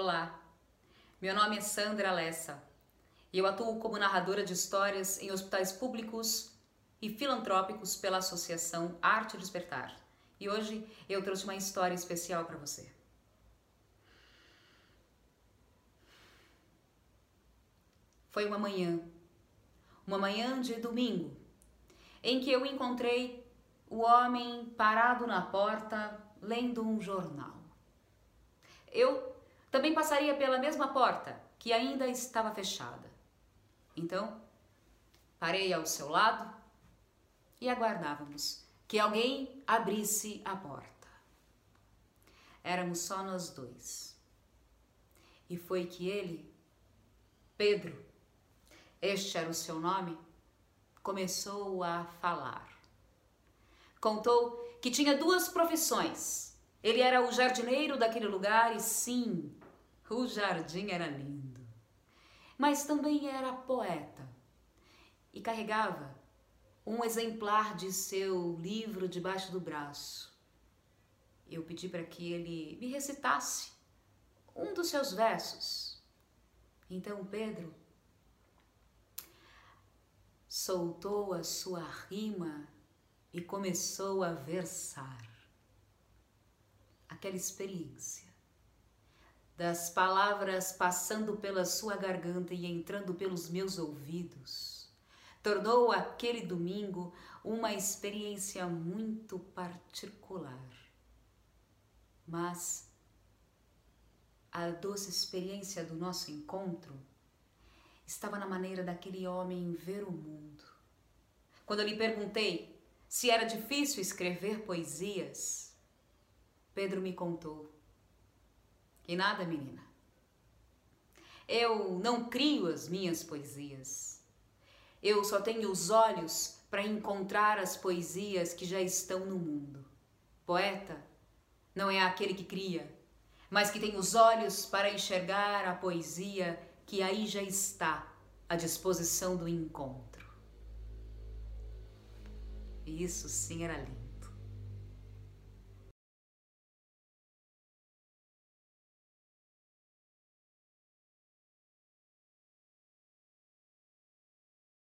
Olá, meu nome é Sandra Lessa e eu atuo como narradora de histórias em hospitais públicos e filantrópicos pela Associação Arte Despertar. E hoje eu trouxe uma história especial para você. Foi uma manhã, uma manhã de domingo, em que eu encontrei o homem parado na porta lendo um jornal. Também passaria pela mesma porta, que ainda estava fechada. Então, parei ao seu lado e aguardávamos que alguém abrisse a porta. Éramos só nós dois. E foi que ele, Pedro, este era o seu nome, começou a falar. Contou que tinha duas profissões. Ele era o jardineiro daquele lugar e sim, o jardim era lindo. Mas também era poeta e carregava um exemplar de seu livro debaixo do braço. Eu pedi para que ele me recitasse um dos seus versos. Então Pedro soltou a sua rima e começou a versar. Aquela experiência das palavras passando pela sua garganta e entrando pelos meus ouvidos, tornou aquele domingo uma experiência muito particular. Mas a doce experiência do nosso encontro estava na maneira daquele homem ver o mundo. Quando eu lhe perguntei se era difícil escrever poesias, Pedro me contou e nada, menina. Eu não crio as minhas poesias. Eu só tenho os olhos para encontrar as poesias que já estão no mundo. Poeta não é aquele que cria, mas que tem os olhos para enxergar a poesia que aí já está à disposição do encontro. Isso sim era lindo.